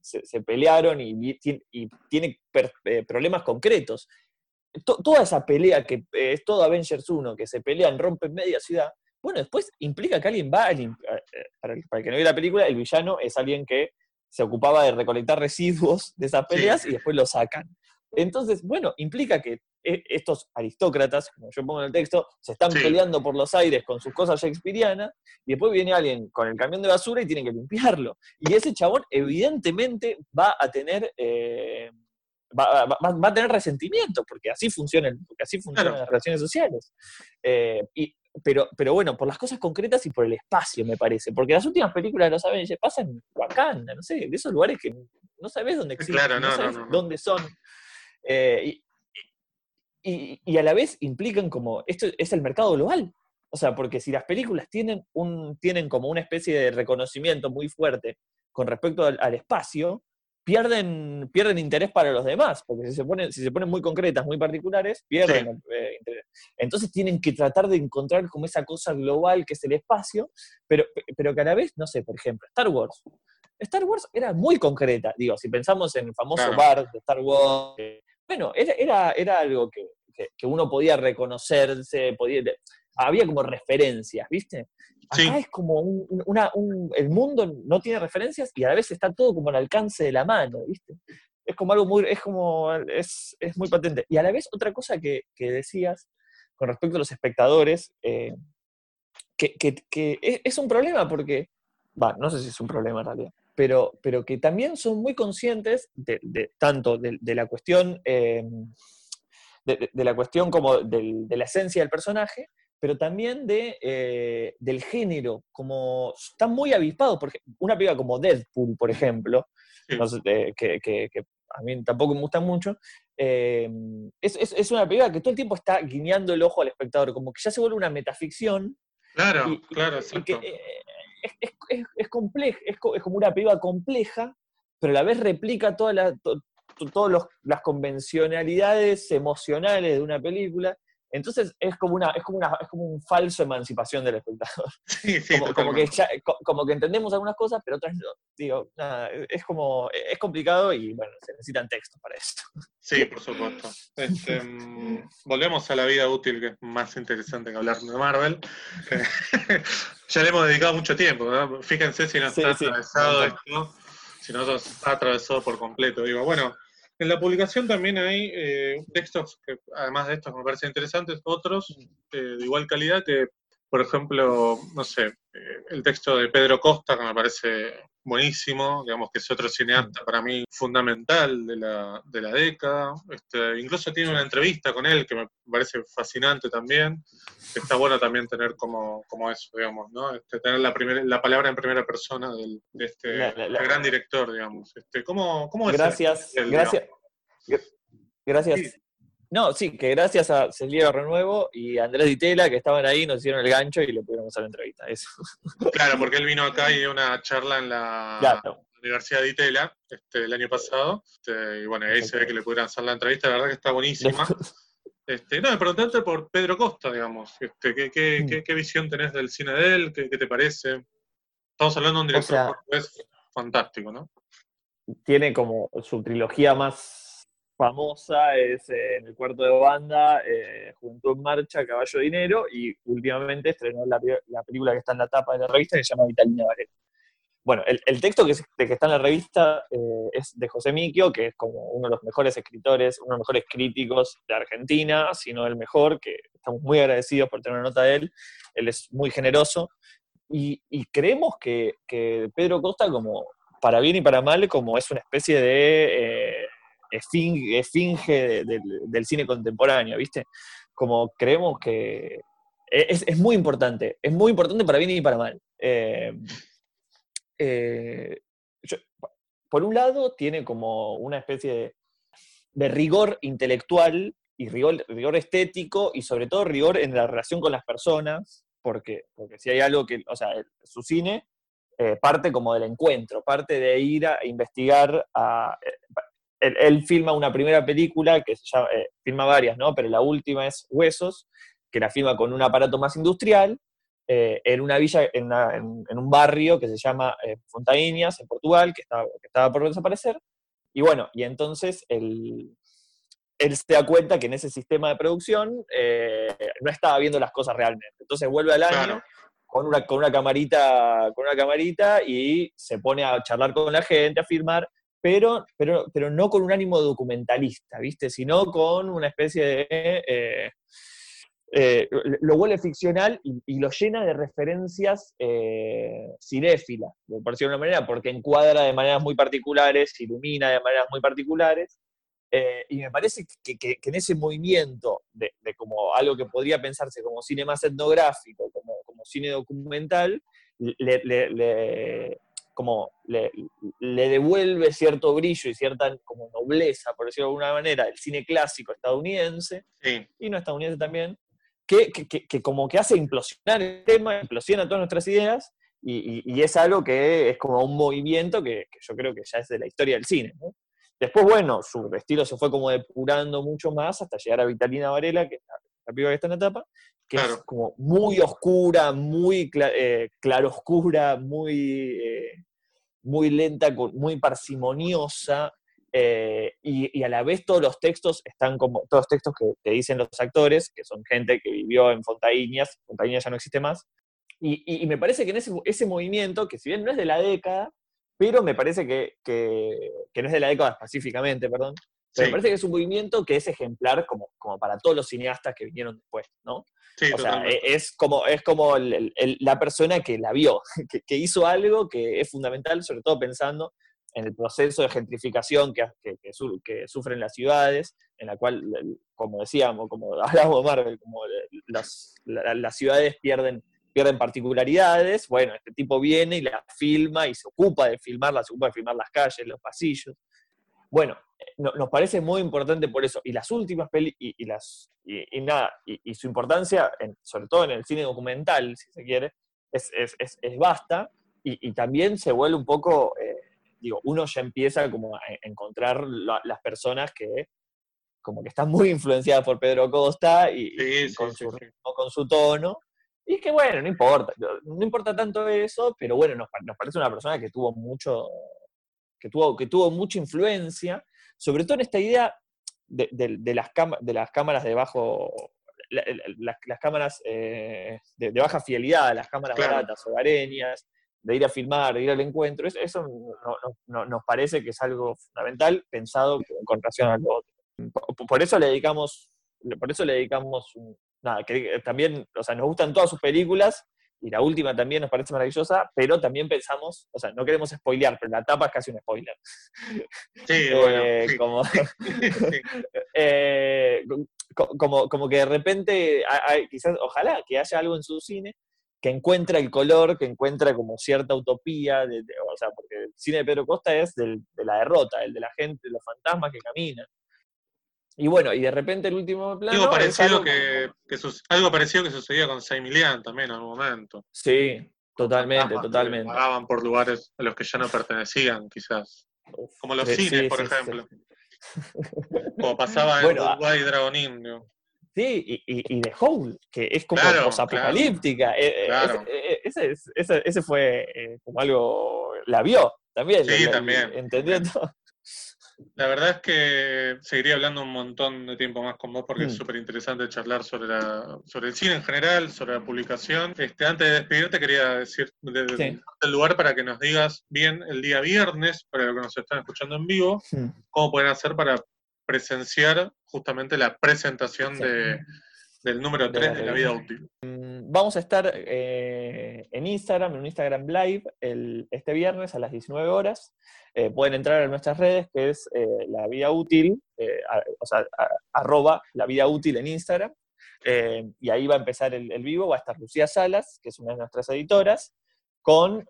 se, pelearon y, y tiene eh, problemas concretos toda esa pelea que eh, es todo Avengers 1, que se pelean, rompen media ciudad, bueno, después implica que alguien va, eh, para, el, que no vea la película, el villano es alguien que se ocupaba de recolectar residuos de esas peleas y después lo sacan. Entonces, bueno, implica que eh, estos aristócratas, como yo pongo en el texto, se están peleando por los aires con sus cosas shakespearianas, y después viene alguien con el camión de basura y tiene que limpiarlo. Y ese chabón evidentemente va a tener va, a tener resentimiento, porque así funcionan, porque así funcionan las relaciones sociales. Eh, y, pero, pero bueno, por las cosas concretas y por el espacio, me parece. Porque las últimas películas de los Avengers pasan en Wakanda, no sé, de esos lugares que no sabes dónde existen, no, sabes dónde son. Eh, y, y, a la vez implican como, esto es el mercado global. O sea, porque si las películas tienen, un, tienen como una especie de reconocimiento muy fuerte con respecto al espacio, pierden, pierden interés para los demás, porque si se, ponen, si se ponen muy concretas, muy particulares, pierden eh, interés. Entonces tienen que tratar de encontrar como esa cosa global que es el espacio, pero, pero que a la vez, no sé, por ejemplo, Star Wars. Star Wars era muy concreta, digo, si pensamos en el famoso bar de Star Wars, eh, bueno, era, era, era algo que, que, uno podía reconocerse, podía, había como referencias, ¿viste? Acá es como una, el mundo no tiene referencias y a la vez está todo como al alcance de la mano, ¿viste? Es como algo muy, es como, es, muy patente. Y a la vez otra cosa que, decías con respecto a los espectadores, eh, que, es, un problema porque, va, no sé si es un problema en realidad, pero, pero que también son muy conscientes de, tanto de, la cuestión, eh, de, la cuestión como de la esencia del personaje, pero también de, eh, del género, como están muy avispados, porque una película como Deadpool, por ejemplo, eh, que, a mí tampoco me gusta mucho, eh, es, una película que todo el tiempo está guiñando el ojo al espectador, como que ya se vuelve una metaficción. Claro, claro, es, es, compleja, es, como una película compleja, pero a la vez replica todas las convencionalidades emocionales de una película entonces es como una, es como una, es como un falso emancipación del espectador. Sí, sí, como, que como que entendemos algunas cosas, pero otras no. Digo, nada, es como, es complicado y bueno, se necesitan textos para esto. Sí, por supuesto. Este, mm, volvemos a la vida útil, que es más interesante que hablar de Marvel. ya le hemos dedicado mucho tiempo, ¿no? Fíjense si no está atravesado esto, si no está atravesado por completo. Digo, bueno, en la publicación también hay eh, textos que, además de estos, me parecen interesantes, otros eh, de igual calidad que, por ejemplo, no sé, eh, el texto de Pedro Costa, que me parece buenísimo, digamos que es otro cineasta para mí fundamental de la, de la década. Este, incluso tiene una entrevista con él que me parece fascinante también. está bueno también tener como, como eso, digamos, ¿no? Este, tener la, primera, la palabra en primera persona del, de este gran director, digamos. Este, ¿cómo, cómo gracias, gracias. Gracias. No, sí, que gracias a Celia Renuevo y Andrés Ditela, que estaban ahí, nos hicieron el gancho y le pudieron hacer la entrevista. Eso. Claro, porque él vino acá y dio una charla en la Universidad de Itela este, el año pasado. Este, y bueno, ahí se ve que le pudieron hacer la entrevista, la verdad que está buenísima. Este, no, me preguntaste por Pedro Costa, digamos. Este, ¿qué, qué, mm. qué, visión tenés del cine de él? ¿Qué, te parece? Estamos hablando de un director fantástico, ¿no? Tiene como su trilogía más famosa es eh, en el cuarto de banda, eh, junto en marcha Caballo Dinero, y últimamente estrenó la, película que está en la tapa de la revista que se llama Vitalina Varela. Bueno, el, texto que, que, está en la revista eh, es de José Miquio, que es como uno de los mejores escritores, uno de los mejores críticos de Argentina, si no el mejor, que estamos muy agradecidos por tener una nota de él. Él es muy generoso y, creemos que, Pedro Costa, como para bien y para mal, como es una especie de eh, esfinge, del cine contemporáneo, ¿viste? Como creemos que es, muy importante, es muy importante para bien y para mal. Eh, eh, por un lado, tiene como una especie de, rigor intelectual y rigor, rigor, estético y sobre todo rigor en la relación con las personas, porque, porque si hay algo que, o sea, su cine eh, parte como del encuentro, parte de ir a investigar, a, eh, él, filma una primera película, que se llama, filma varias, ¿no? Pero la última es Huesos, que la filma con un aparato más industrial, eh, en una villa, en, un barrio que se llama eh, Fontainhas, en Portugal, que estaba, que estaba por desaparecer. Y bueno, y entonces él, él se da cuenta que en ese sistema de producción eh, no estaba viendo las cosas realmente. Entonces vuelve al año con, una, con, una camarita, con una camarita y se pone a charlar con la gente, a filmar, pero, pero, pero no con un ánimo documentalista, ¿viste? Sino con una especie de eh, lo vuelve ficcional y, lo llena de referencias eh, cinéfilas, por decirlo de una manera, porque encuadra de maneras muy particulares, ilumina de maneras muy particulares, eh, y me parece que, en ese movimiento de, como algo que podría pensarse como cine más etnográfico, como, como cine documental, le, como le, devuelve cierto brillo y cierta como nobleza, por decirlo de alguna manera, el cine clásico estadounidense, y no estadounidense también, que, como que hace implosionar el tema, implosiona todas nuestras ideas, y, es algo que es como un movimiento que, yo creo que ya es de la historia del cine. Después, bueno, su estilo se fue como depurando mucho más hasta llegar a Vitalina Varela, que es la, piba que está en la etapa, que es como muy oscura, muy eh, claroscura, muy, eh, muy lenta, muy parsimoniosa, eh, y, a la vez todos los textos están como, todos los textos que, dicen los actores, que son gente que vivió en Fontaíñas, Fontaíñas ya no existe más, y, me parece que en ese, ese, movimiento, que si bien no es de la década, pero me parece que, que, no es de la década específicamente, perdón, me parece que es un movimiento que es ejemplar como, como para todos los cineastas que vinieron después, ¿no? o sea, e, es como, es como la persona que la vio, que, que, hizo algo que es fundamental, sobre todo pensando en el proceso de gentrificación que, que, sufren las ciudades, en la cual, como decíamos, como hablábamos de Marvel, como las, las ciudades pierden, pierden particularidades, bueno, este tipo viene y la filma y se ocupa de filmarla, se ocupa de filmar las calles, los pasillos. Bueno, nos parece muy importante por eso. Y las últimas películas, y, las, y, nada, y, su importancia, sobre todo en el cine documental, si se quiere, es, es, es, es vasta, y, también se vuelve un poco... Eh, digo, uno ya empieza como a encontrar las personas que como que están muy influenciadas por Pedro Costa y, con, su, con, su, tono. Y que bueno, no importa, no importa tanto eso, pero bueno, nos, parece una persona que tuvo mucho, que tuvo, que tuvo mucha influencia, sobre todo en esta idea de, las, de las cámaras de bajo, las, cámaras eh, de, baja fidelidad, las cámaras baratas, hogareñas, de ir a filmar, de ir al encuentro, eso, nos parece que es algo fundamental pensado con relación a lo otro. Por, eso le dedicamos, por eso le dedicamos, nada, que también, o sea, nos gustan todas sus películas y la última también nos parece maravillosa, pero también pensamos, o sea, no queremos spoilear, pero la tapa es casi un spoiler. Sí, bueno. Como, eh, como, como, que de repente, quizás, ojalá que haya algo en su cine que encuentra el color, que encuentra como cierta utopía, de, o sea, porque el cine de Pedro Costa es de la derrota, el de la gente, de los fantasmas que caminan. Y bueno, y de repente el último plano... Algo parecido, que, algo parecido que sucedía con Saint también en algún momento. Sí, totalmente, totalmente. Pagaban por lugares a los que ya no pertenecían, quizás. Como los cines, por ejemplo. Como pasaba en Uruguay y Dragonín. Sí, y, y, The Hole, que es como posapocalíptica. Claro, eh, eh, ese, ese, fue eh, como algo. La vio también. Sí, también. Entendiendo. La verdad es que seguiría hablando un montón de tiempo más con vos porque es mm. súper interesante charlar sobre, la, sobre el cine en general, sobre la publicación. Este, antes de despedirte quería decir el lugar para que nos digas bien el día viernes, para los que nos están escuchando en vivo, cómo pueden hacer para presenciar justamente la presentación de, del número 3 de, la vida útil. Mm, vamos a estar eh, Instagram, en un Instagram Live, este viernes a las 19 horas. Eh, pueden entrar a nuestras redes, que es la vida útil, o sea, arroba la vida útil en Instagram. y ahí va a empezar el, vivo, va a estar Lucía Salas, que es una de nuestras editoras, con,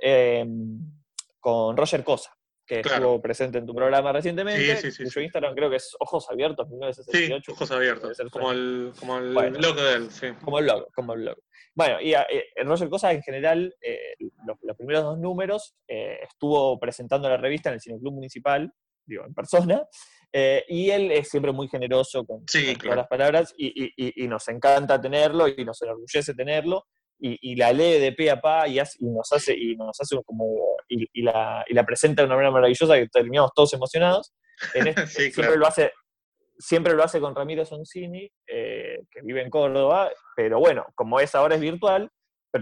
con Roger Cosa que estuvo presente en tu programa recientemente. Sí, sí, sí, Instagram creo que es Ojos Abiertos 1968. Sí, Ojos Abiertos, como el, como el blog de él, sí. Como el blog, como el blog. Bueno, y eh, Roger Cosa en general, eh, los, primeros dos números, eh, estuvo presentando la revista en el Cineclub Municipal, digo, en persona, y él es siempre muy generoso con, todas las palabras y, y, nos encanta tenerlo y nos enorgullece tenerlo y, la lee de pe a pa y, nos hace, y nos hace como, y, la, presenta de una manera maravillosa que terminamos todos emocionados. Este, siempre, lo hace, siempre lo hace con Ramiro Soncini, eh, que vive en Córdoba, pero bueno, como es ahora es virtual,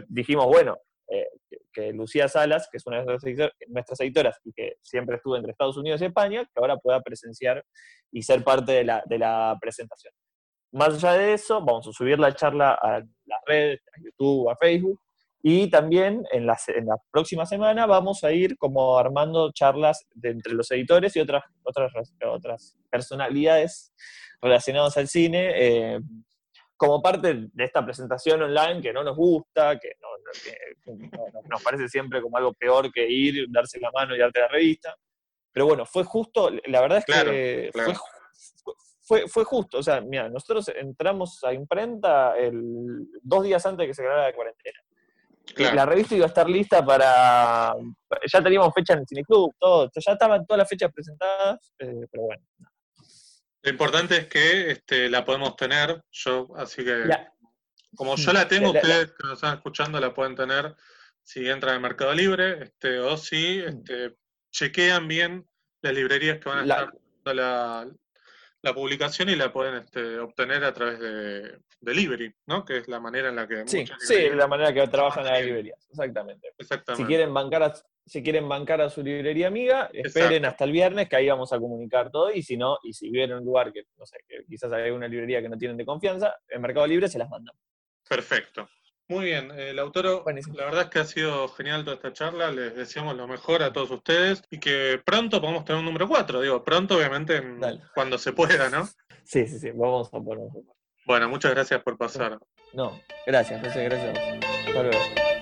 dijimos, bueno, eh, que, Lucía Salas, que es una de nuestras editoras y que siempre estuvo entre Estados Unidos y España, que ahora pueda presenciar y ser parte de la, de la presentación. Más allá de eso, vamos a subir la charla a las redes, a YouTube, a Facebook, y también en la, en la próxima semana vamos a ir como armando charlas de entre los editores y otras, otras, otras personalidades relacionadas al cine, eh, como parte de esta presentación online que no nos gusta, que, nos parece siempre como algo peor que ir, darse la mano y darte la revista. Pero bueno, fue justo, la verdad es que fue fue, fue justo, o sea, mira, nosotros entramos a imprenta el, dos días antes de que se acabara la cuarentena. La revista iba a estar lista para. Ya teníamos fecha en el Cineclub, todo. Ya estaban todas las fechas presentadas, eh, pero bueno. Lo importante es que este, la podemos tener. Yo, así que. Como yo la tengo, ustedes que nos están escuchando la pueden tener si entran al Mercado Libre, este, o si mm. este, chequean bien las librerías que van a estar la, la publicación y la pueden este, obtener a través de delivery, ¿no? Que es la manera en la que... Sí, sí, la manera que trabajan las librerías, exactamente. exactamente. Si quieren bancar a, si quieren bancar a su librería amiga, esperen hasta el viernes que ahí vamos a comunicar todo y si no, y si viven en un lugar que, no sé, que quizás hay una librería que no tienen de confianza, en Mercado Libre se las mandan. Perfecto. Muy bien, el autor, la verdad es que ha sido genial toda esta charla, les deseamos lo mejor a todos ustedes y que pronto podamos tener un número 4, digo, pronto obviamente cuando se pueda, ¿no? Sí, sí, sí, vamos a poner. Bueno, muchas gracias por pasar. No, gracias, gracias, gracias. Hasta luego.